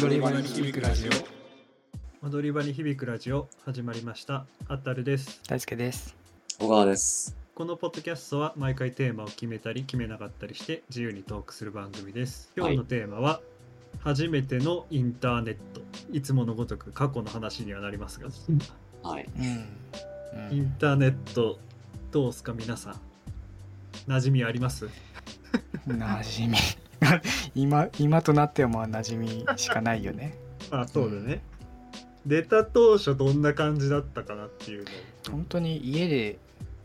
踊り場に響くラジオ。踊り場に響くラジオ始まりました。あったるです。大輔です。小川です。このポッドキャストは毎回テーマを決めたり決めなかったりして自由にトークする番組です。今日のテーマは、初めてのインターネット。いつものごとく過去の話にはなりますが。はい、うん。インターネットどうすか皆さん。馴染みあります？馴染み 今今となってはまあ馴染みしかないよね。あそうだね、出た当初どんな感じだったかなっていう本当に家で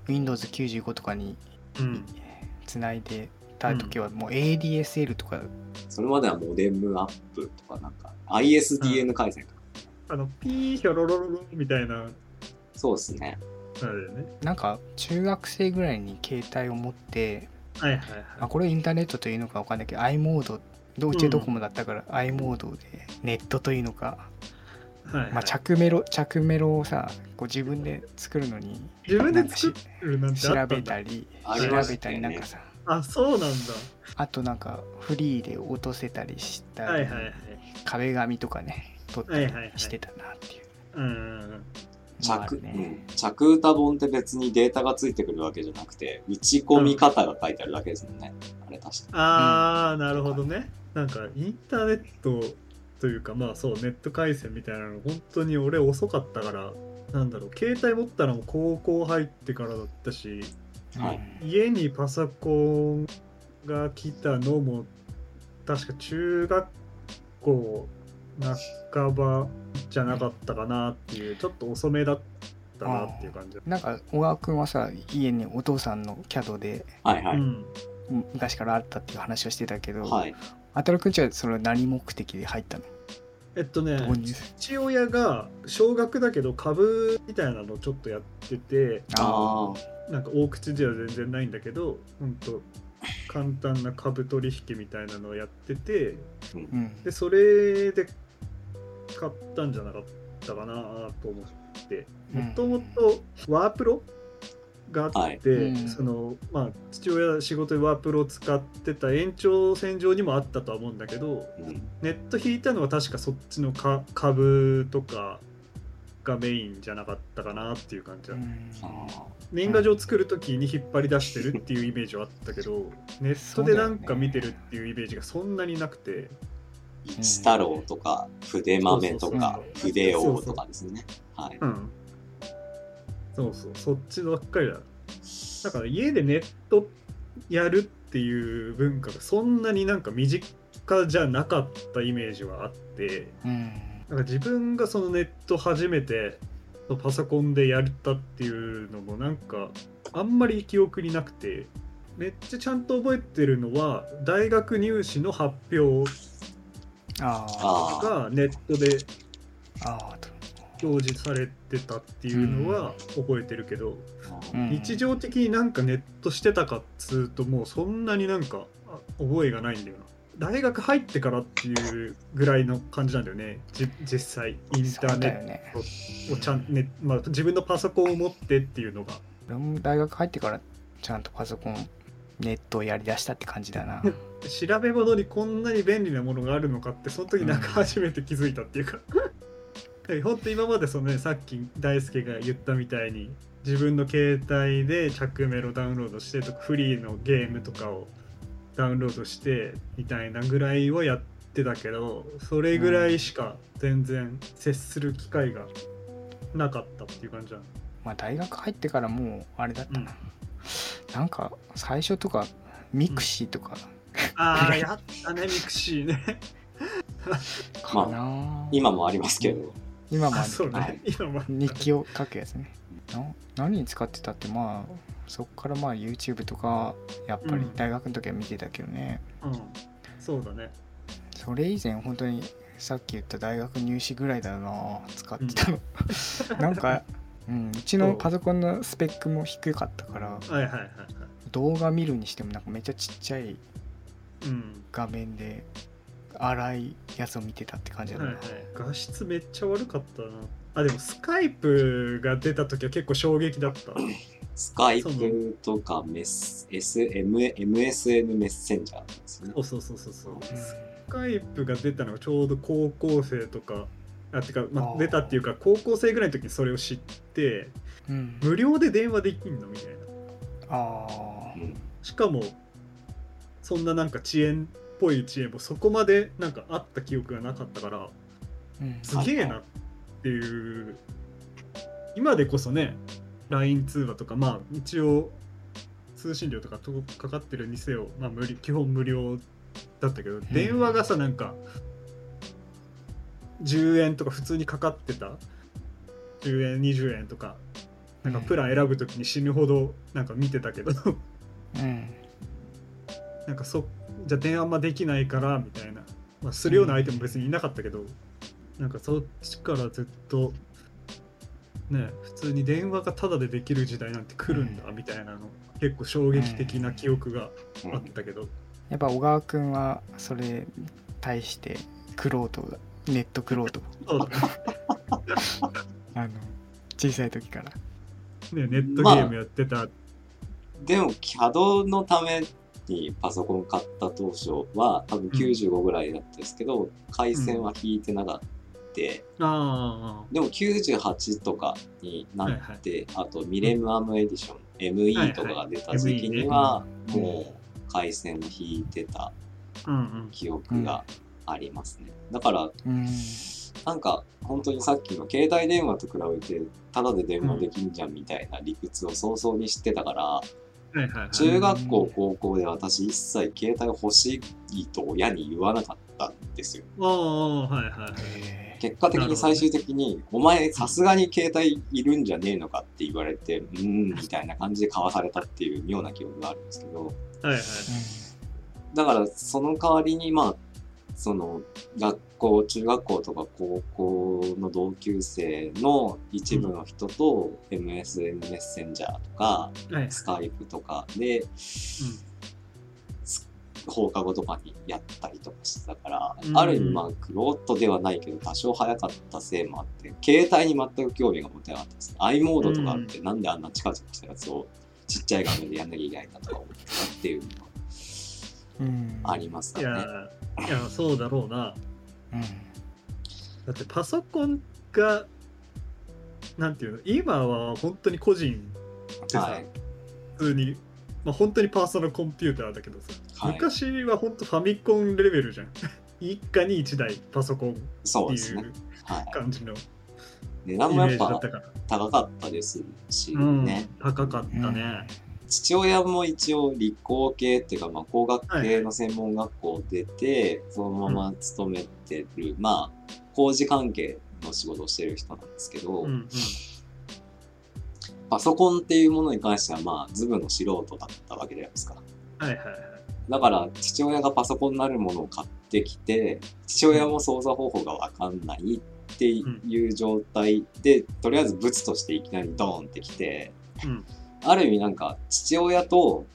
Windows95 とかにのうん。つないでた時はもう ADSL とか、それまではモデムアップとかなんか ISDN 回線とか、あのピーヒョロロロロみたいな。そうですね。あれだよね。なんか中学生ぐらいに携帯を持ってはいはいはい。あこれインターネットというのかわかんないけど i モードどうちドコモだったから、i モードでネットというのか、はいはい。まあ、着メロ着メロをさこう自分で作るのに自分で作るなんて調べあったんだ。たりあ調べたりなんかさ。あそうなんだ。あとなんかフリーで落とせたりしたり、はいはいはい。壁紙とかね撮ったりはいはいはい。してたなっていう。うん着,、のがあるね、うん、着歌本って別にデータがついてくるわけじゃなくて打ち込み方が書いてあるだけですもんね、あれ確か。ああ、なるほどね。なんかインターネットというかまあそうネット回線みたいなの本当に俺遅かったからなんだろう携帯持ったのも高校入ってからだったしはい。家にパソコンが来たのも確か中学校半ばじゃなかったかなっていうちょっと遅めだったなっていう感じ。なんか小川君はさ家にお父さんの CAD ではいはい、うん、昔からあったっていう話をしてたけど、はい。あたるくんちはそれ何目的で入ったの？えっとね父親が少額だけど株みたいなのをちょっとやっててあなんか大口では全然ないんだけど本当簡単な株取引みたいなのをやっててうん。でそれで買ったんじゃなかったかなと思って。うん。もともとワープロがあって、はい。うん。そのまあ父親仕事でワープロを使ってた延長線上にもあったとは思うんだけどうん。ネット引いたのは確かそっちのか株とかがメインじゃなかったかなっていう感じだ、うん。あ年賀状作る時に引っ張り出してるっていうイメージはあったけどネットでなんか見てるっていうイメージがそんなになくて。ー一太郎とか筆豆とか筆王とかですね。はい。うん。そうそう。そっちばっかりだ。だから家でネットやるっていう文化がそんなになんか身近じゃなかったイメージはあってうん。なんか自分がそのネット初めてパソコンでやったっていうのもなんかあんまり記憶になくてめっちゃちゃんと覚えてるのは大学入試の発表あがネットで表示されてたっていうのは覚えてるけど、うん。日常的になんかネットしてたかっつうともうそんなになんかあ覚えがないんだよな。大学入ってからっていうぐらいの感じなんだよね。じ実際インターネットをちゃん、ね。まあ、自分のパソコンを持ってっていうのが。大学入ってからちゃんとパソコンネットをやりだしたって感じだな 調べ物にこんなに便利なものがあるのかってその時なんか初めて気づいたっていうか、本当今までそのねさっき大輔が言ったみたいに自分の携帯で着メロダウンロードしてとかフリーのゲームとかをダウンロードしてみたいなぐらいはやってたけどそれぐらいしか全然接する機会がなかったっていう感じだまあ大学入ってからもうあれだったな、なんか最初とか mixi とかああ やったね mixi ね。かな、今もありますけど。今もあるあそうね、はい。今も日記を書くやつね。な何に使ってたってまあそっからまあ YouTube とかやっぱりうん。大学の時は見てたけどね、うん。そうだね。それ以前本当にさっき言った大学入試ぐらいだな使ってたの、なんか、うん、うちのパソコンのスペックも低かったからはいはいはいはい。動画見るにしてもなんかめっちゃちっちゃいうん画面で荒いやつを見てたって感じだな、はいはい、画質めっちゃ悪かったな。あでもスカイプが出た時は結構衝撃だった。スカイプとかメス MSN メッセンジャーなんですよね。そうそうそうそうそう。うん。スカイプが出たのがちょうど高校生とかあてか、まあ、出たっていうか高校生ぐらいの時にそれを知ってうん。無料で電話できんのみたいな。ああうん。しかもそんななんか遅延っぽい遅延もそこまでなんかあった記憶がなかったからうん。すげえなっていう。今でこそね LINE 通話とかまあ一応通信料とかとかかってるにせよ、まあ、無理基本無料だったけど電話がさなんか10円とか普通にかかってた？10円20円とか。なんかプラン選ぶときに死ぬほどなんか見てたけど。うんなんかそじゃあ電話あんまできないからみたいな、まあ、するような相手も別にいなかったけど、なんかそっちからずっとね普通に電話がタダでできる時代なんて来るんだみたいなの結構衝撃的な記憶がうん。あったけど、やっぱ小川くんはそれに対してクロートだネットクロートそう。だ ねあの小さい時から。ねネットゲームやってた、でも CAD のためにパソコン買った当初は多分95ぐらいだったんですけど、回線は引いてなかった。あでも98とかになって、あとミレムアムエディション、ME とかが出た時期には、はいはいもう回線を引いてた記憶がありますね。だから、うん。なんか本当にさっきの携帯電話と比べて、ただで電話できんじゃんみたいな理屈を早々に知ってたから、はいはいはい。中学校、高校で私一切携帯欲しいと親に言わなかったんですよ。結果的に最終的に、お前さすがに携帯いるんじゃねえのかって言われて、うーん、みたいな感じで交わされたっていう妙な記憶があるんですけど、はいはい。だからその代わりに、まあ、その学校、中学校とか高校の同級生の一部の人と MSN メッセンジャーとか、スカイプとかで放課後とかにやったりとかしてたから、うん。ある意味まあクロートではないけど多少早かったせいもあって携帯に全く興味が持てなかったです、i モードとかあってなんであんなチカチカしたやつをちっちゃい画面でやんなきゃいけないんだとか思ってたっていうのがうん。ありますかね。いやそうだろうな。うん。だってパソコンがなんていうの今は本当に個人でさ、はい。普通に、まあ、本当にパーソナルコンピューターだけどさ、はい。昔は本当ファミコンレベルじゃん。一家に一台パソコンっていう。はい、感じのイ値段もメーやっぱジだったから、高かったですしうんね。高かったね、父親も一応理工系っていうか、まあ、工学系の専門学校出て、そのまま勤めてる、まあ工事関係の仕事をしてる人なんですけど、うんうん。パソコンっていうものに関してはまあズブの素人だったわけじゃないですか。はいはいはい。だから父親がパソコンなるものを買ってきて父親も操作方法がわかんないっていう状態で、とりあえず物としていきなりドーンってきて、うんある意味なんか父親と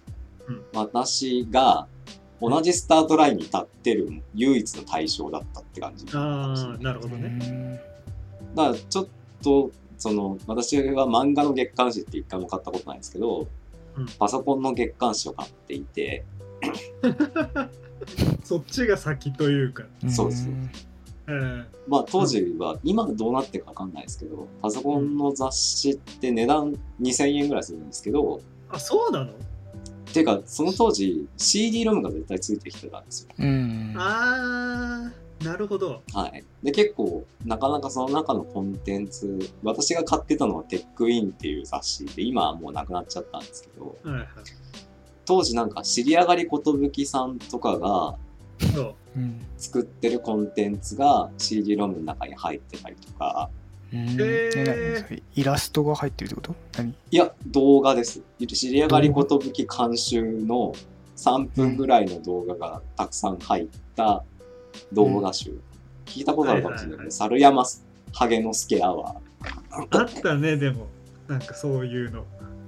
うん。私が同じスタートラインに立ってる唯一の対象だったって感じ。ああなるほうどね、んだからちょっとその私は漫画の月刊誌って一回も買ったことないんですけど、うん。パソコンの月刊誌を買っていて そっちが先というか、そうです。んえーまあ当時は今どうなってるかわかんないですけどパソコンの雑誌って値段2000円ぐらいするんですけどあそうなの？ていうかその当時 CD ロムが絶対ついてきてたんですよ。うん。あーなるほど。はい。で、結構、なかなかその中のコンテンツ、私が買ってたのはテックインっていう雑誌で、今はもうなくなっちゃったんですけど、はいはい。当時なんか、知り上がり寿さんとかが作ってるコンテンツが CD ロムの中に入ってたりとか、うん。え何それイラストが入ってるってこと？何？いや、動画です。知り上がり寿監修の3分ぐらいの動画がたくさん入った動画集。聞いたことあるかもしれない。けど、はいはいはい。猿山ハゲの助アワー。あったねでも。なんかそういうの。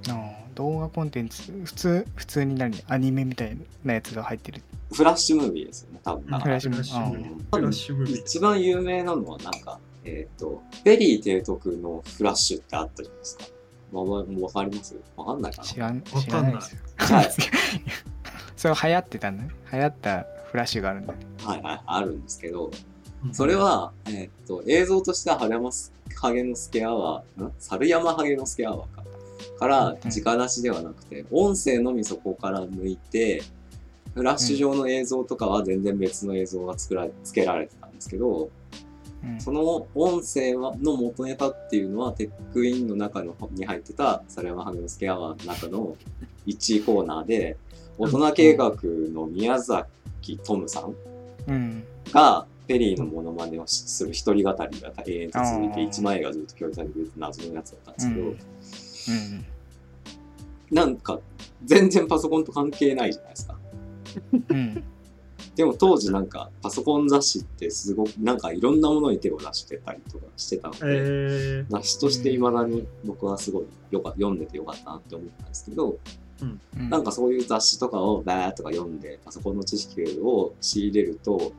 あー動画コンテンツ普通普通に何？アニメみたいなやつが入ってる。フラッシュムービーですよね、多分。フラッシュムービーフラッシュムービー。フラッシュムービー一番有名なのはなんか、えっ、と、ペリー提督のフラッシュってあったじゃないですか。わわわかります？わかんないか知らんかんない。知らないですよ。はい。それ流行ってたんだね。流行ったフラッシュがあるんだね。なはいはい、あるんですけど、うん。それは、えーっと、映像としては、春山ハゲの助アワー、ん？猿山ハゲの助アワーか。から、うん直出しではなくて、音声のみそこから抜いて、フラッシュ上の映像とかは全然別の映像が作られ、付けられてたんですけど、うん。その音声はの元ネタっていうのは、テックインの中のに入ってた、猿山ハゲのスケアワーの中の1位コーナーで、大人計画の宮崎トムさんうん。が、ペリーのモノマネをしする一人語りが永遠と続いて、あー1枚がずっと共有されてくれて謎のやつだったんですけど、なんか、全然パソコンと関係ないじゃないですか。うん。でも当時なんか、パソコン雑誌ってすごく、なんかいろんなものに手を出してたりとかしてたので、えー、雑誌として未だに僕はすごいよか読んでてよかったなって思ったんですけど、うん。なんかそういう雑誌とかをバーッとか読んで、パソコンの知識を仕入れると、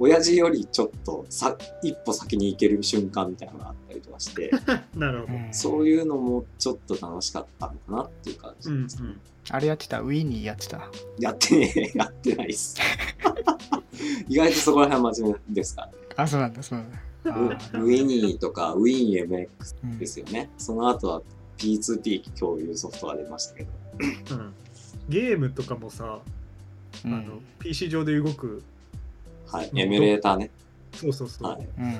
親父よりちょっとさ一歩先に行ける瞬間みたいなのがあったりとかして、なるほど。うんそういうのもちょっと楽しかったのかなっていう感じうんですね。あれやってた？ウィニーやってた？やってねえ、やってないっす。意外とそこら辺は真面目ですからね。あそうなんだそうなんだあウィニーとかウィーン MX うんですよね。その後は P2P 共有ソフトが出ましたけど。うんうんゲームとかもさ、うんあの PC 上で動く、はい。うんエミュレーターね。そうそうそう、はい。うん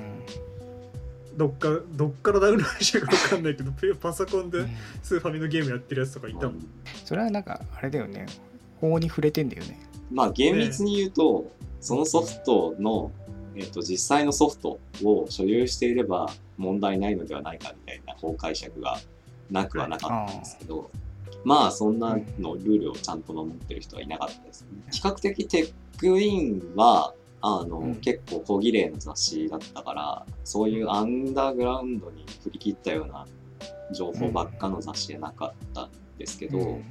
どっかどっからダウンロードしたか分かんないけど、ペパソコンでうんスーファミのゲームやってるやつとかいたもん。それはなんかあれだよね法に触れてんだよねまあ厳密に言うと、そのソフトの、えっと実際のソフトを所有していれば問題ないのではないかみたいな法解釈がなくはなかったんですけど、まあそんなのルールをちゃんと守ってる人はいなかったですね。比較的テックインはあの、うん。結構小綺麗な雑誌だったから、そういうアンダーグラウンドに振り切ったような情報ばっかの雑誌じゃなかったんですけど、うん。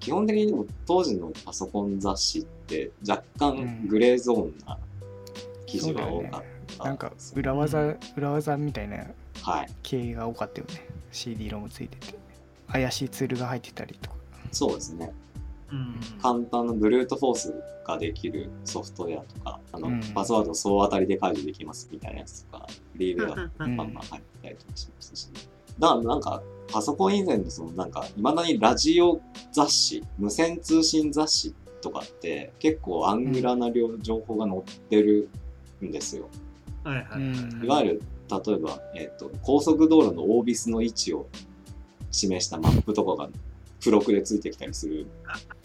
基本的にでも当時のパソコン雑誌って若干グレーゾーンな記事が多かったなんか裏技裏技みたいなはい。系が多かったよね。CD ロムついてて。怪しいツールが入ってたりとか。そうですね。うん。簡単なブルートフォースができるソフトウェアとか、あの、うん。パスワードを総当たりで解除できますみたいなやつとか、フリーウェアうバんンバン入ってたりとかしましたし、だからなんか、パソコン以前のそのなんか、いまだにラジオ雑誌、無線通信雑誌とかって結構アングラな量、情報が載ってるんですよ。はいはいはい。わゆる、例えば、えっ、と、高速道路のオービスの位置を示したマップとかが付録でついてきたりする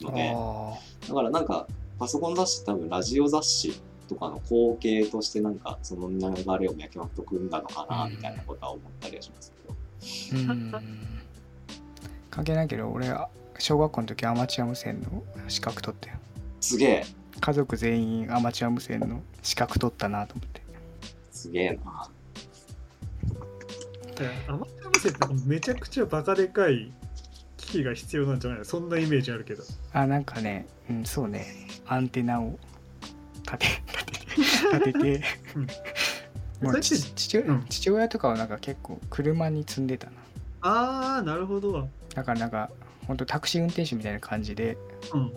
ので、あだからなんか、パソコン雑誌多分ラジオ雑誌とかの後継としてなんか、その流れを脈々と組んだのかな、みたいなことは思ったりはしますけど。ーうん。関係ないけど俺は小学校の時アマチュア無線の資格取ったよすげえ、家族全員アマチュア無線の資格取ったなと思って。すげえな。アマチュア無線ってめちゃくちゃバカでかい機器が必要なんじゃないの？そんなイメージあるけど。あなんかねうんそうね。アンテナを立て立て立てて。うん。父うん。父親とかはなんか結構車に積んでたな。あー、なるほど。だからなんかほんとタクシー運転手みたいな感じでうん。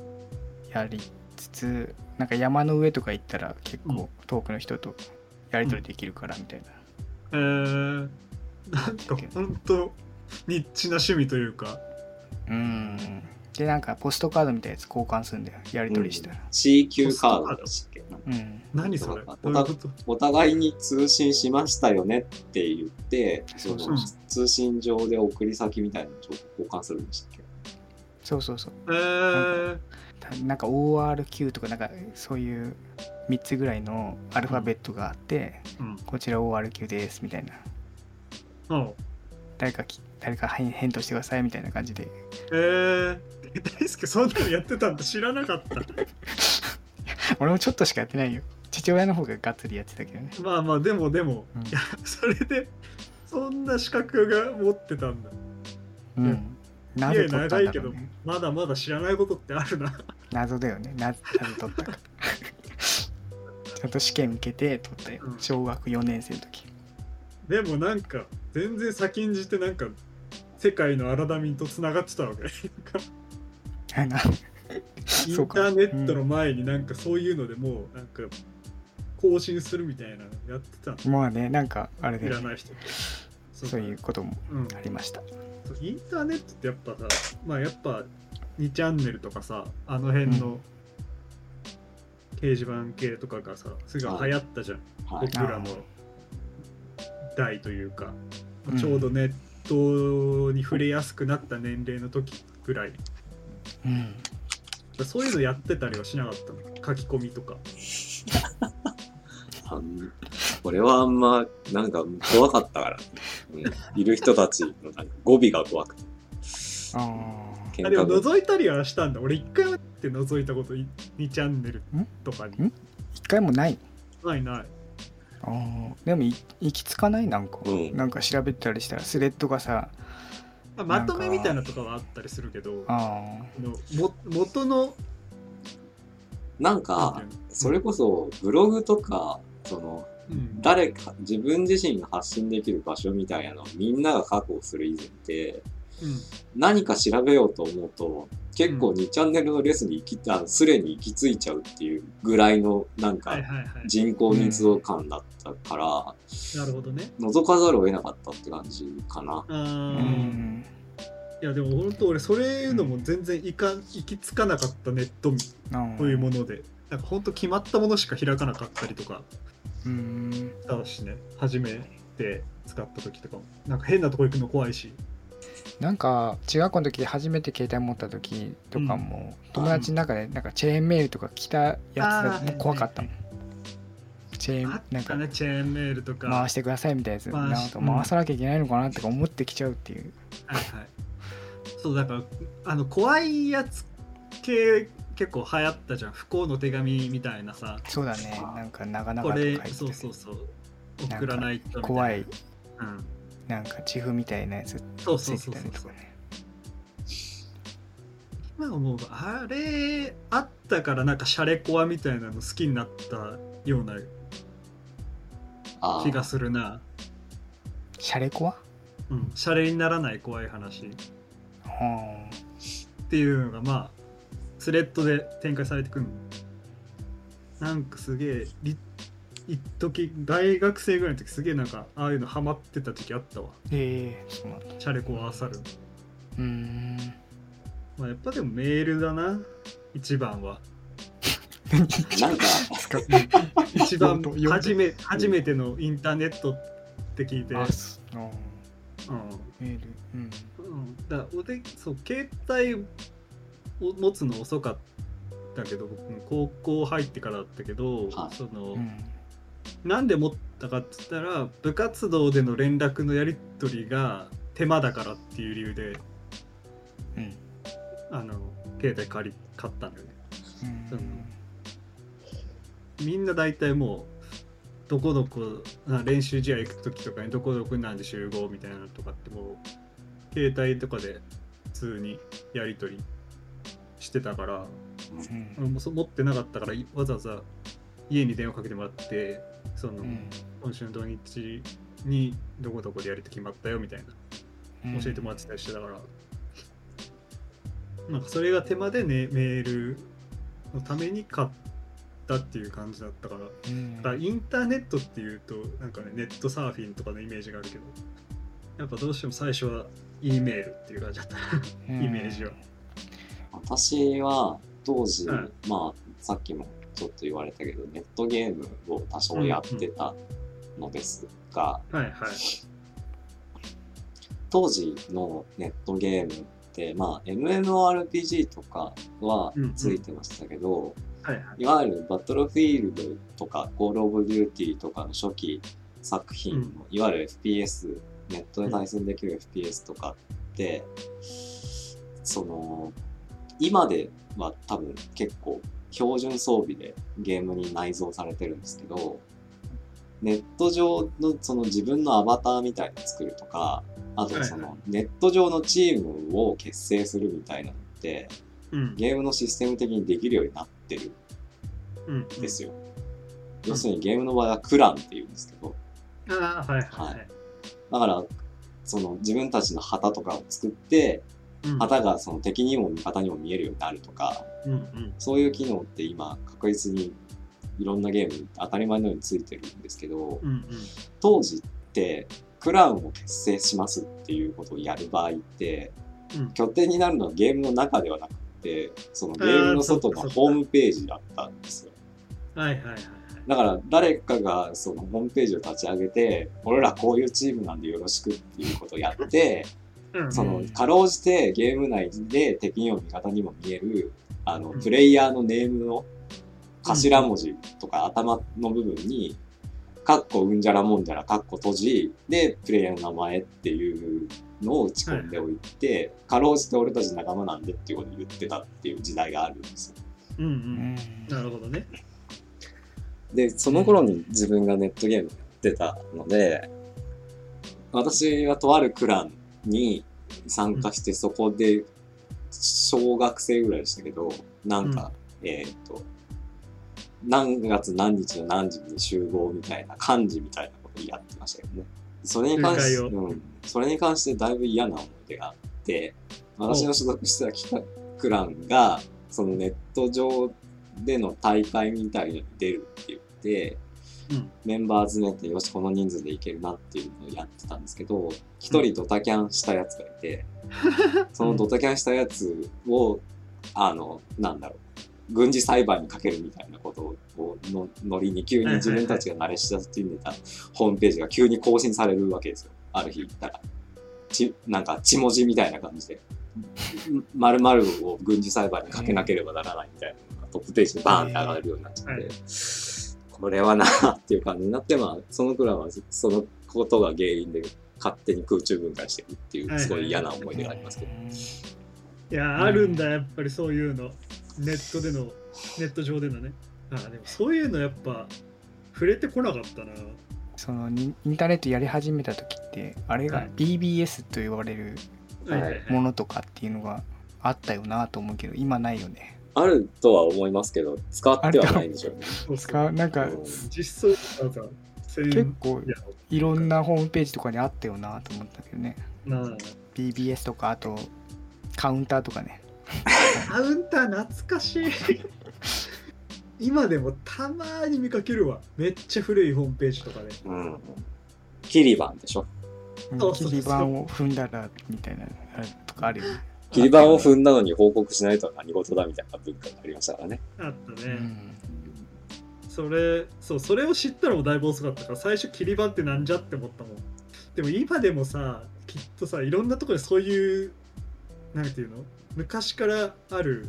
やりつつなんか山の上とか行ったら結うん。構遠くの人とやり取りできるからみたいな、えー、なんかほんとニッチな趣味というか。うん。でなんかポストカードみたいなやつ交換するんだよ。やり取りしたら。CQ カードでしたっけ？うん、何それ？お互いに通信しましたよねって言って、その通信上で送り先みたいな情報交換するんでしたっけ？そうそうそう。えー、たなんか ORQ とかなんかそういう3つぐらいのアルファベットがあって、うん。こちら ORQ ですみたいな。あ誰かき誰か返返答してくださいみたいな感じで。えー、大輔そんなのやってたんだ。知らなかった。俺もちょっとしかやってないよ。父親の方ががっつりやってたけどね。まあまあでもでも、うん。いやそれでそんな資格が持ってたんだ。うん。な取った長いけどんだろうねまだまだ知らないことってあるな。謎だよね。ななぜ取ったか。ちゃんと試験受けて取ったよ。うん。小学4年生の時。でもなんか全然先んじてなんか世界のアラダミンとつながってたわけ。インターネットの前になんかそういうのでもうなんか更新するみたいなのやってたの。まあねなんかあれで知らない人とそそういうこともうん、ありました。インターネットってやっぱさまあやっぱ2チャンネルとかさあの辺の掲示板系とかがさすごい流行ったじゃん、はい。僕らの代というか、うん。ちょうどネットに触れやすくなった年齢の時ぐらい。うん。そういうのやってたりはしなかったの？書き込みとか。俺はあんま、なんか怖かったから、うん、いる人たちのなんか語尾が怖くて。ああでも覗いたりはしたんだ。俺一回だって覗いたこと2チャンネルとかに。ん？一回もない？ないないでもい行き着かない？なんか、うん。なんか調べたりしたらスレッドがさまあまとめみたいなとかはあったりするけどあも元のなんかそれこそブログとかそのうん。誰か自分自身が発信できる場所みたいなのをみんなが確保する以前ってうん何か調べようと思うと結構2チャンネルのレスに行きたスレに行き着いちゃうっていうぐらいのなんか人口密度感だったからなるほどね。覗かざるを得なかったって感じかな。ああうーん。いやでも本当俺それいうのも全然いかん行き着かなかったネットというものでなんか本当決まったものしか開かなかったりとかうん。したしね。初めて使った時とかも。なんか変なとこ行くの怖いしなんか中学校の時初めて携帯持った時とかも、友達の中でなんかチェーンメールとか来たやつもう怖かったもん。チェーンなんかねチェーンメールとか。回してくださいみたいなやつなんか回さなきゃいけないのかなとか思ってきちゃうっていう。はいはい。そうだからあの怖いやつ系結構流行ったじゃん。不幸の手紙みたいなさ。そうだね。なんか長々と書いてそうそうそう。送らないとみたいな。怖い。うんなんかチフみたいなやつそうそうそうそうたりとかね今思うとあれあったからなんかシャレコアみたいなの好きになったようなあ気がするな、シャレコアうん、シャレにならない怖い話。っはていうのがまあスレッドで展開されてくるの。なんかすげえり一時大学生ぐらいの時すげえなんかああいうのハマってた時期あったわ。あええそうなんだ。シャレコアあさるうーん。まあやっぱでもメールだな。一番は。なんか使っ 一番初め初めてのインターネットって聞いて、あすあー。うん。メール。うん。うん、だから俺そう携帯を持つの遅かったけど僕も高校入ってからだったけど、はい。そのうんなんで持ったかって言ったら部活動での連絡のやり取りが手間だからっていう理由でうん。あの携帯借り買ったんだよね。うん。みんな大体もうどこどこあ練習試合行く時とかにどこどこになんで集合みたいなのとかってもう携帯とかで普通にやり取りしてたからうん。俺もそ持ってなかったからいわざわざ家に電話かけてもらってその、うん。今週の土日にどこどこでやりと決まったよみたいな。教えてもらってたりしてたから、なんかそれが手間で、ね、メールのために買ったっていう感じだったから。うん。だからインターネットっていうとなんかねネットサーフィンとかのイメージがあるけど。やっぱどうしても最初は E メールっていう感じだった。うん。イメージは。私は当時、うんまあさっきもちょっと言われたけどネットゲームを多少やってたのですが、はいはい当時のネットゲームってまあ MMORPG とかはついてましたけど、はいはい。いわゆるバトルフィールドとかコールオブデューティーとかの初期作品の、うん。いわゆる FPS ネットで対戦できる FPS とかって、その今では多分結構標準装備でゲームに内蔵されてるんですけどネット上のその自分のアバターみたいに作るとかあとそはいのネット上のチームを結成するみたいなのってうん。ゲームのシステム的にできるようになってるうんんですよ。要するにゲームの場合はクランって言うんですけど、ああはいはいだから、その自分たちの旗とかを作って、うん旗がその敵にも味方にも見えるようになるとか、うんうん。そういう機能って今確実にいろんなゲームに当たり前のようについてるんですけど、うん当時ってクラウンを結成しますっていうことをやる場合って、うん。拠点になるのはゲームの中ではなくて、そのゲームの外のホームページだったんですよ。はいはいはいはい。だから誰かがそのホームページを立ち上げて、俺らこういうチームなんでよろしくっていうことをやって、うん。そのかろうじてゲーム内で敵にも味方にも見えるあのうん。プレイヤーのネームの頭文字とか頭の部分に、カッコうんじゃらもんじゃら、カッコ閉じでプレイヤーの名前っていうのを打ち込んでおいて、かろうじて俺たち仲間なんでっていうことを言ってたっていう時代があるんですよ。うんううんん。なるほどね。で、その頃に自分がネットゲームやってたので、私はとあるクランに参加して、そこで、小学生ぐらいでしたけど、なんか、えっ、と、何月何日の何時に集合みたいな漢字みたいなことをやってましたけどね。それに関して、うん、それに関してだいぶ嫌な思い出があって、私の所属してた企画クランが、そのネット上での大会みたいのに出るって言って、うんメンバー集めて、よし、この人数でいけるなっていうのをやってたんですけど、一人ドタキャンしたやつがいて、そのドタキャンしたやつを、あの、なんだろう、軍事裁判にかけるみたいなことをのノリに急に自分たちが慣れ親しんでたホームページが急に更新されるわけですよ。ある日行ったら。ちなんか血文字みたいな感じで、〇〇を軍事裁判にかけなければならないみたいなのがトップページでバーンって上がるようになっちゃって、はいこれはなっていう感じになって、まあ、そのくらいはそのことが原因で勝手に空中分解していくっていう、すごい嫌な思い出がありますけど。い。やあるんだやっぱりそういうのネットでのネット上でのねあでもそういうのやっぱ触れてこなかったな。そのにインターネットやり始めた時ってあれがはい。BBS と言われるものとかっていうのがあったよなと思うけど今ないよねあるとは思いますけど、使ってはないんでしょうね。そうそう使うなんかうん。実装なんか1000結構いろんなホームページとかにあったよなと思ったけどね。BBS とかあとカウンターとかね。カウンター懐かしい。今でもたまーに見かけるわ。めっちゃ古いホームページとかでうん。キリバンでしょ。うんそうそうそう。切り板を踏んだらみたいなあれとかあるよねキリバンを踏んだのに報告しないとは何事だみたいな文化がありましたからね。あったね、うん。それそうそれを知ったらもうだいぶ遅かったから最初切り板ってなんじゃって思ったもん。でも今でもさきっとさいろんなところでそういうなんていうの？昔からある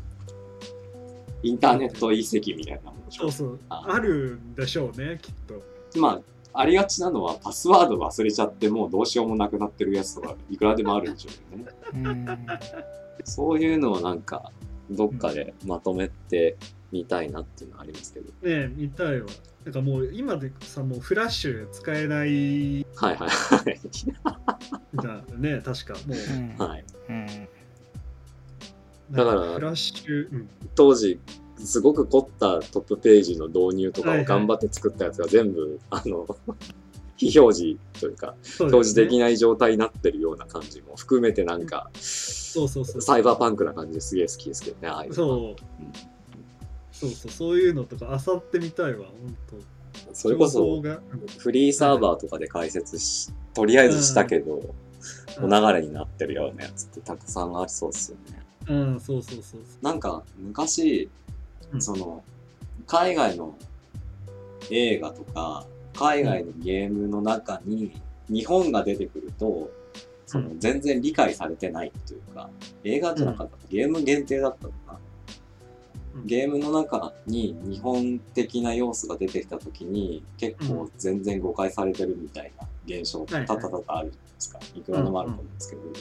インターネット遺跡みたいなものでしょ。そうそう。あ。あるんでしょうねきっと。まあ、ありがちなのはパスワード忘れちゃってもうどうしようもなくなってるやつとかいくらでもあるんでしょうよね。うんそういうのはなんかどっかでまとめてみたいなっていうのはありますけど。ねえ見たいわ。なんかもう今でさもうフラッシュ使えないはいはいはい。ね確かもう。うん。はい、うん。だからフラッシュ、うん、当時すごく凝ったトップページの導入とかはいはい。を頑張って作ったやつが全部、あの 非表示というかそう表示できない状態になってるような感じも含めてなんか、そうそうそう。サイバーパンクな感じですげえ好きですけどねああいうそう。そうそうそういうのとかあさってみたいわ本当それこそフリーサーバーとかで解説し、とりあえずしたけど、うん。お流れになってるようなやつってたくさんありそうですよね。うんそうそうそう。なんか昔、うん。その、海外の映画とか、海外のゲームの中に日本が出てくると、その全然理解されてないというか、映画じゃなかった、ゲーム限定だったのかな。うん。ゲームの中に日本的な要素が出てきた時に結構全然誤解されてるみたいな現象がたたたたあるじゃないですか。いくらでもあると思うんですけど、うん。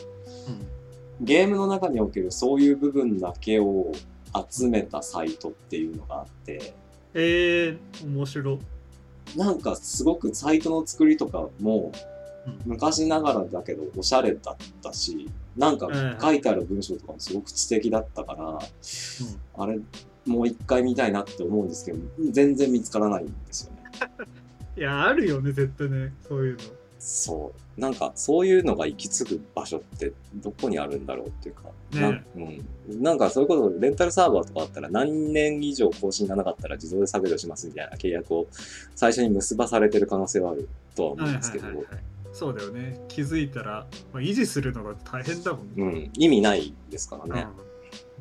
ゲームの中におけるそういう部分だけを集めたサイトっていうのがあって、えー、面白。なんかすごくサイトの作りとかもうん。昔ながらだけどおしゃれだったし、なんかうん書いてある文章とかもすごく知的だったから、あれもう一回見たいなって思うんですけど、全然見つからないんですよね。いやあるよね絶対ねそういうのそう。なんか、そういうのが行き着く場所ってどこにあるんだろうっていうか、なねうん、なんか、それこそレンタルサーバーとかあったら、何年以上更新がなかったら自動で削除しますみたいな契約を最初に結ばされてる可能性はあるとは思はいうんですけど、はいはいはいそうだよね。気づいたら、まあ、維持するのが大変だもんね、うん、意味ないですからね。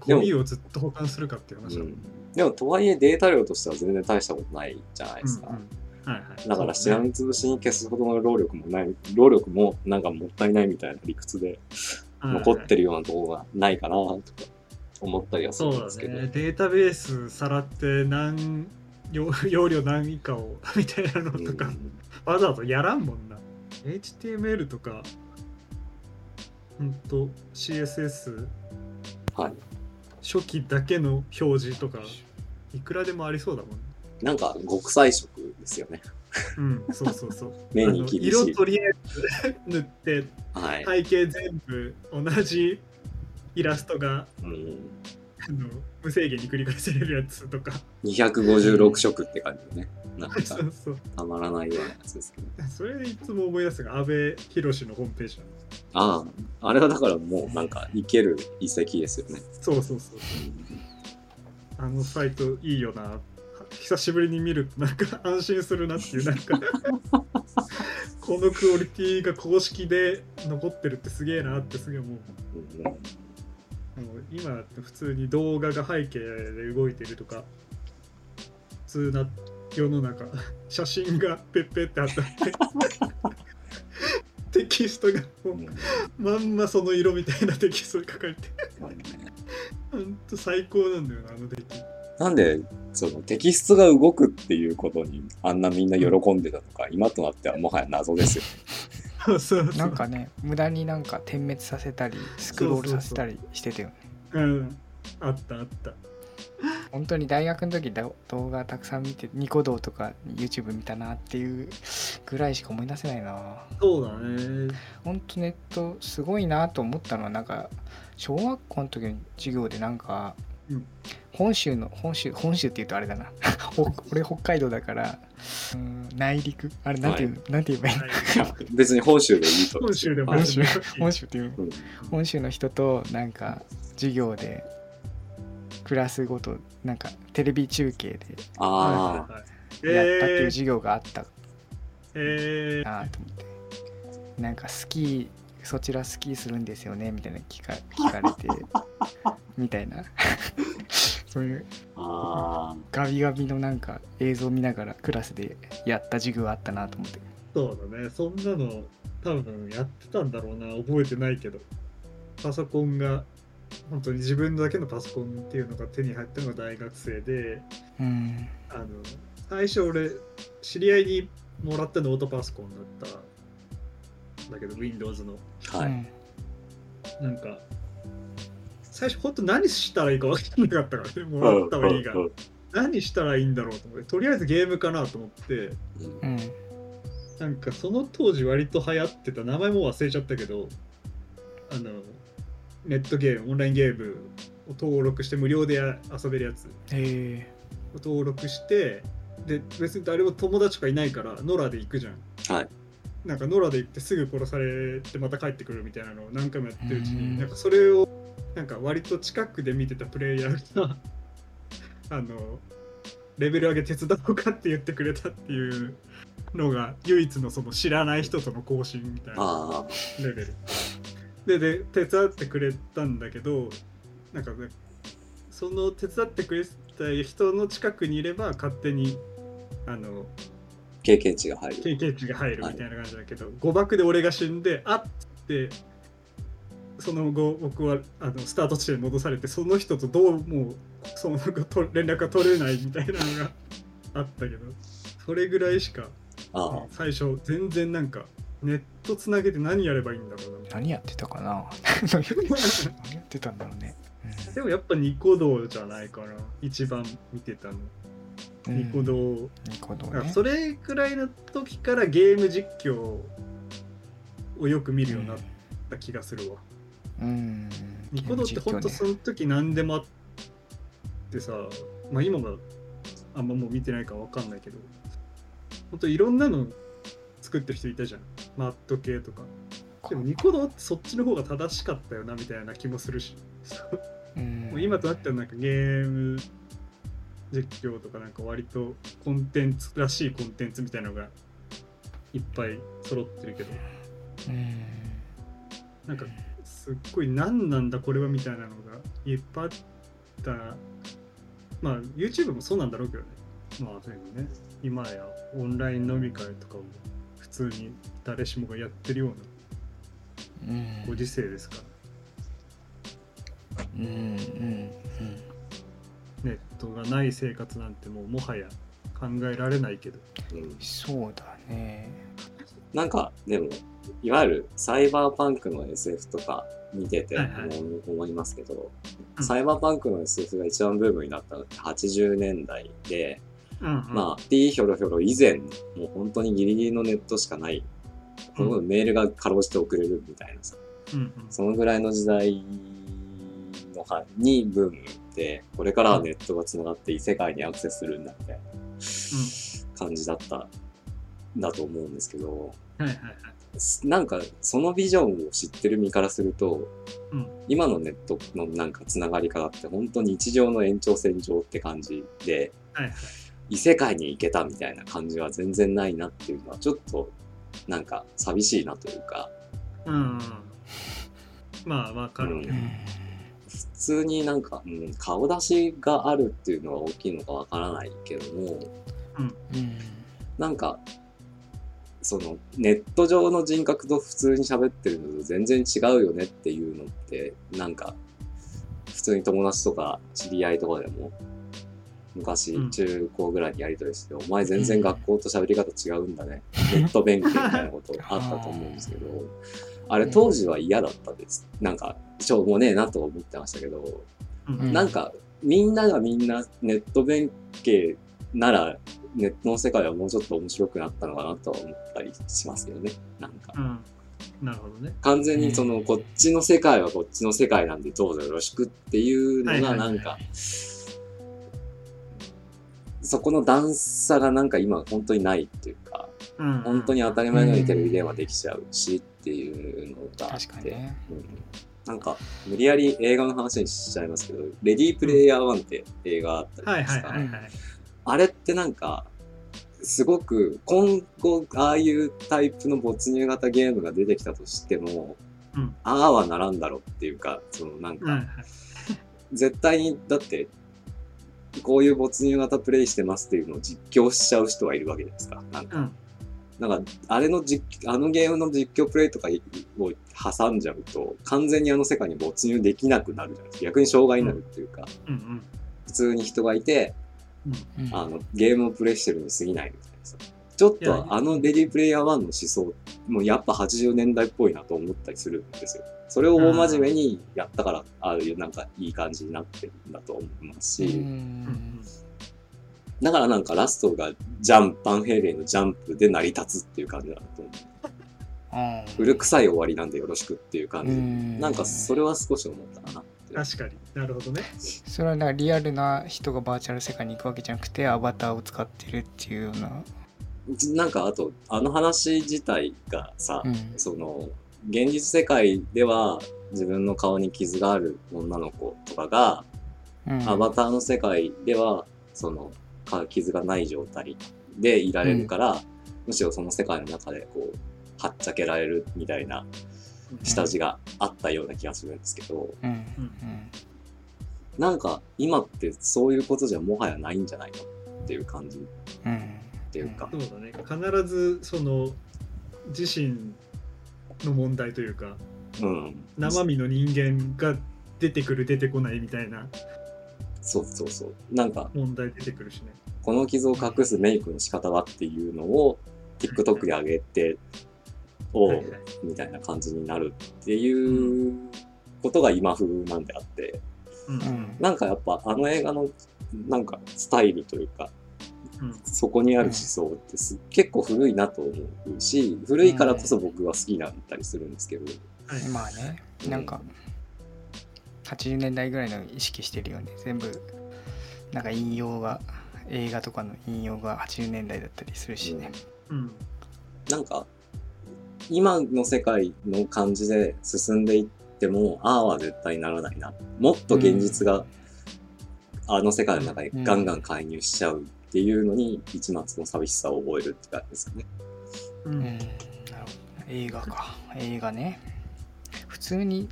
うん、ゴミをずっと保管するかっていう話だもんね、でも、とはいえデータ量としては全然大したことないじゃないですか。うんうんはいはい、だから、しらみつぶしに消すほどの労力もない、労力もなんかもったいないみたいな理屈で残ってるようなところがないかなとか思ったりはするそうだんですけど。ね。データベースさらって何容容量何以下をみたいなのとか、うん。わざわざやらんもんな。HTML とかほんと CSS はい。初期だけの表示とかいくらでもありそうだもんねなんか極彩色ですよね。うんそうそうそう 目に厳しい色とりあえず塗ってはい。背景全部同じイラストがうん、あの無制限に繰り返せれるやつとか256色って感じでね。なんかそうそうたまらないようなやつですけど。それでいつも思い出すのが安倍博のホームページなのああ、あれはだからもうなんかいける遺跡ですよね。そうそうそうあのサイトいいよな久しぶりに見るとなんか安心するなっていうなんか このクオリティが公式で残ってるってすげえなってすげえ思う。うんもう今普通に動画が背景で動いてるとか普通な世の中写真がペッペってあったって。テキストがもうまんまその色みたいなテキストで書かれて。ほんと最高なんだよなあの出来なんでそのテキストが動くっていうことにあんなみんな喜んでたとか、今となってはもはや謎ですよ。そうそうそう。なんかね無駄になんか点滅させたりスクロールさせたりしてたよね。うん。あったあった。本当に大学の時だ動画たくさん見てニコ動とか YouTube 見たなっていうぐらいしか思い出せないな。そうだね。本当ネットすごいなと思ったのはなんか小学校の時の授業でなんか、うん本州の本州本州って言うとあれだな。ほ俺北海道だから。うん内陸。あれなんていう、なんて言えばいいの？はい別に本州でいいと本州でも。はい。本州本州っていううん。本州の人となんか授業でクラスごとなんかテレビ中継であはいはいやったっていうえー授業があった。えー。なと思って。なんかスキーそちらスキーするんですよねみたいな聞か聞かれて。みたいなそういうあ、あガビガビのなんか映像見ながらクラスでやった授業あったなと思って。そうだね。そんなの多分やってたんだろうな。覚えてないけど。パソコンが本当に自分だけのパソコンっていうのが手に入ったのが大学生でうん。あの最初俺知り合いにもらったノートパソコンだったんだけど Windows の。あ、はい。うん。なんか最初本当何したらいいか分かんなかったからね。もらったはいいが何したらいいんだろうと思って。とりあえずゲームかなと思って。うん。うんなんかその当時割と流行ってた。名前も忘れちゃったけど。あのネットゲームオンラインゲームを登録して無料でや遊べるやつ。え。を登録してで別に誰も友達とかいないから野良で行くじゃん。はい。なんか野良で行ってすぐ殺されてまた帰ってくるみたいなのを何回もやってるうちうん。になんかそれをなんか割と近くで見てたプレイヤーが あのレベル上げ手伝おうかって言ってくれたっていうのが唯一のその知らない人との交信みたいなあレベル。でで手伝ってくれたんだけどなんかねその手伝ってくれた人の近くにいれば勝手にあのあ、経験値が入る。経験値が入るみたいな感じだけど、誤爆で俺が死んであっってその後僕はあのスタート地点に戻されてその人とどうもうその後と連絡が取れないみたいなのがあったけどそれぐらいしかあ最初全然なんかネットつなげて何やればいいんだろうな。ー、何やってたかな？何やってたんだろうね、でもやっぱニコ動じゃないかな一番見てたの、うん、ニコ動。ニコ動ね。それくらいの時からゲーム実況をよく見るようになった気がするわ、うんニコ動ってほんとゲーム実況ね。その時何でもあってさまあ今があんまもう見てないからわかんないけどほんといろんなの作ってる人いたじゃん。マット系とか。でもニコ動ってそっちの方が正しかったよなみたいな気もするし。もう今となってはなんかゲーム実況とかなんか割とコンテンツらしいコンテンツみたいなのがいっぱい揃ってるけど。うん。なんかすっごい何なんだこれはみたいなのがいっぱいあった。まあ YouTube もそうなんだろうけどね。まあでもね。今やオンライン飲み会とかも普通に誰しもがやってるようなうん。ご時世ですから。うんうんネットがない生活なんてもうもはや考えられないけど。うんそうだね。なんか、でも、いわゆるサイバーパンクの SF とか見てて思いますけど、うん。サイバーパンクの SF が一番ブームになったのって80年代で、うんうん。まあ、ピーヒョロヒョロ以前、もう本当にギリギリのネットしかない、そのメールがかろうじて送れるみたいなさ、うんうん。そのぐらいの時代のはにブームで、これからはネットが繋がって異世界にアクセスするんだみたいな感じだった、だと思うんですけど、はいはいはいなんかそのビジョンを知ってる身からすると、うん。今のネットのなんかつながり方って本当に日常の延長線上って感じではいはい。異世界に行けたみたいな感じは全然ないなっていうのはちょっとなんか寂しいなというか。うん。うんまあわかる。うん。普通になんか、うん、顔出しがあるっていうのは大きいのかわからないけどもうん。なんかそのネット上の人格と普通に喋ってるのと全然違うよねっていうのってなんか普通に友達とか知り合いとかでも昔うん。中高ぐらいにやりとりして、お前全然学校と喋り方違うんだね、ネット勉強みたいなことあったと思うんですけど あれ当時は嫌だったです。なんかしょうもねえなと思ってましたけど、うん。うんなんかみんながみんなネット弁慶ならネットの世界はもうちょっと面白くなったのかなとは思ったりしますけどね。なんか。うん。なるほどね。完全にそのこっちの世界はこっちの世界なんでどうぞよろしくっていうのはいはいはい。がなんかそこの段差がなんか今本当にないっていうかうん。本当に当たり前のようにテレビ電話できちゃうしっていうのがあって。確かにね。うん。なんか無理やり映画の話にしちゃいますけど「レディープレイヤー1」って映画あったじゃなはいいですか。はいはいはいあれってなんか、すごく今後ああいうタイプの没入型ゲームが出てきたとしても、うん。ああはならんだろうっていうか、そのなんか、うんはい。絶対にだって、こういう没入型プレイしてますっていうのを実況しちゃう人はいるわけじゃないですか。なんか、うん。なんかあれの実、あのゲームの実況プレイとかを挟んじゃうと、完全にあの世界に没入できなくなるじゃないですか。逆に障害になるっていうか、うん普通に人がいて、うんあの、ゲームをプレイしてるに過ぎないみたいなさ。ちょっとあのレディープレイヤー1の思想、もうやっぱ80年代っぽいなと思ったりするんですよ。それを大真面目にやったから、ああいうなんかいい感じになってるんだと思いますうし、だからなんかラストがジャンプ、バンヘイレンのジャンプで成り立つっていう感じだなと思う。古臭い終わりなんでよろしくっていう感じ。うんなんかそれは少し思ったかな。確かに。なるほどね。それはだからリアルな人がバーチャル世界に行くわけじゃなくてアバターを使ってるっていうような、なんかあと、あの話自体がさ、うん。その現実世界では自分の顔に傷がある女の子とかが、うん、アバターの世界ではそのか傷がない状態でいられるから、むしろその世界の中でこうはっちゃけられるみたいな下地があったような気がするんですけど、うん。うん。なんか今ってそういうことじゃもはやないんじゃないのっていう感じっうんていうか、そうだね。必ずその自身の問題というかうん、生身の人間が出てくる出てこないみたいな。そうそうそう。なんか問題出てくるしね。この傷を隠すメイクの仕方はっていうのを TikTok で上げて、おう。みたいな感じになるっていうことが今風なんであって、うん。うん。なんかやっぱあの映画のなんかスタイルというか、うん。そこにある思想ってす結構古いなと思うし、古いからこそ僕は好きだったりするんですけど、はい。まあね。なんか80年代ぐらいの意識してるよね。全部なんか引用が映画とかの引用が80年代だったりするしね、うん。なんか今の世界の感じで進んでいっても、ああは絶対ならないな。もっと現実が、あの世界の中にガンガン介入しちゃうっていうのに、一末の寂しさを覚えるって感じですかね。ううん。んなるほど。映画か。映画ね。普通に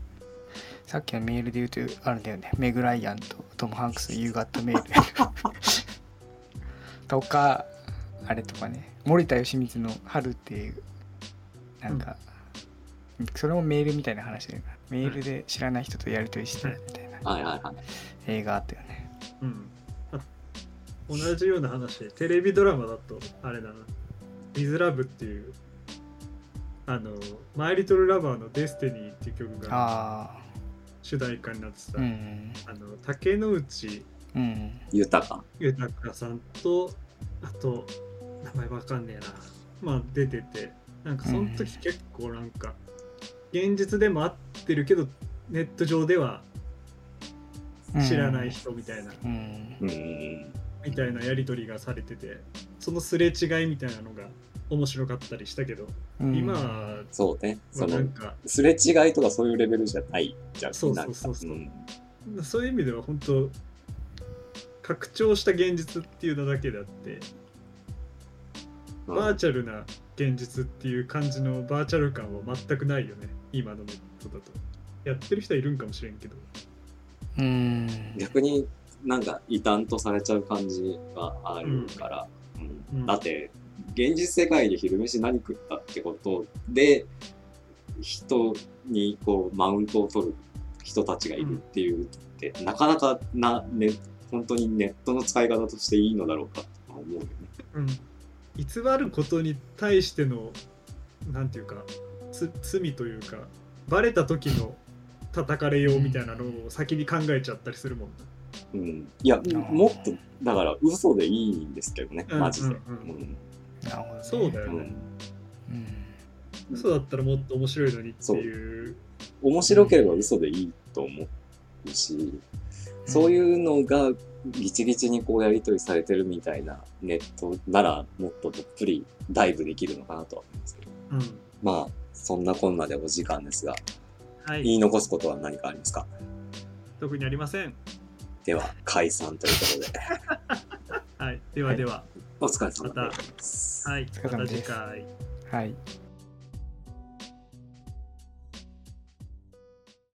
さっきのメールで言うとあるんだよね。メグライアンとトム・ハンクスの夕方メール。とかあれとかね。森田義満の「春」っていうなんか、それもメールみたいな話だよなメールで知らない人とやり取りしてるみたいなはいはいはい。映画あったよね。うん。あ同じような話でテレビドラマだとあれだな「With Love」っていうあの「マイ・リトル・ラバー」の「デスティニー」っていう曲があ主題歌になってた、あうん。あの竹野内うん。豊か。豊さんとあと名前わかんねえな。まあ出ててなんかその時結構なんか、現実でも合ってるけどネット上では知らない人みたいな、うん。うん。うんみたいなやり取りがされててそのすれ違いみたいなのが面白かったりしたけど、うん。今はそうね。そのなん、かすれ違いとかそういうレベルじゃないじゃん。そうそうそうそう。うん。そういう意味では本当拡張した現実っていうだけであってうん。バーチャルな現実っていう感じのバーチャル感は全くないよね。今のネットだと。やってる人はいるんかもしれんけど。うん。逆になんか異端とされちゃう感じがあるから、うん。うん。だって現実世界で昼飯何食ったってことで人にこうマウントを取る人たちがいるっていうって、なかなかな、ね、本当にネットの使い方としていいのだろうかと思うよね。うん偽ることに対してのなんていうかつ罪というかバレた時の叩かれようみたいなのを先に考えちゃったりするもんな。うん、いやもっとだから嘘でいいんですけどねうんマジで。うん。うんなるほど、ね、そうだよね、うん。うん。嘘だったらもっと面白いのにっていう。面白ければ嘘でいいと思うし、そういうのがギチギチにこうやり取りされてるみたいなネットならもっとどっぷりダイブできるのかなとは思いますけど。うん。まあ、そんなこんなでお時間ですが、はい。言い残すことは何かありますか？特にありません。では、解散ということで、はい。ではでは。お疲れ様です。はい。また次回。はい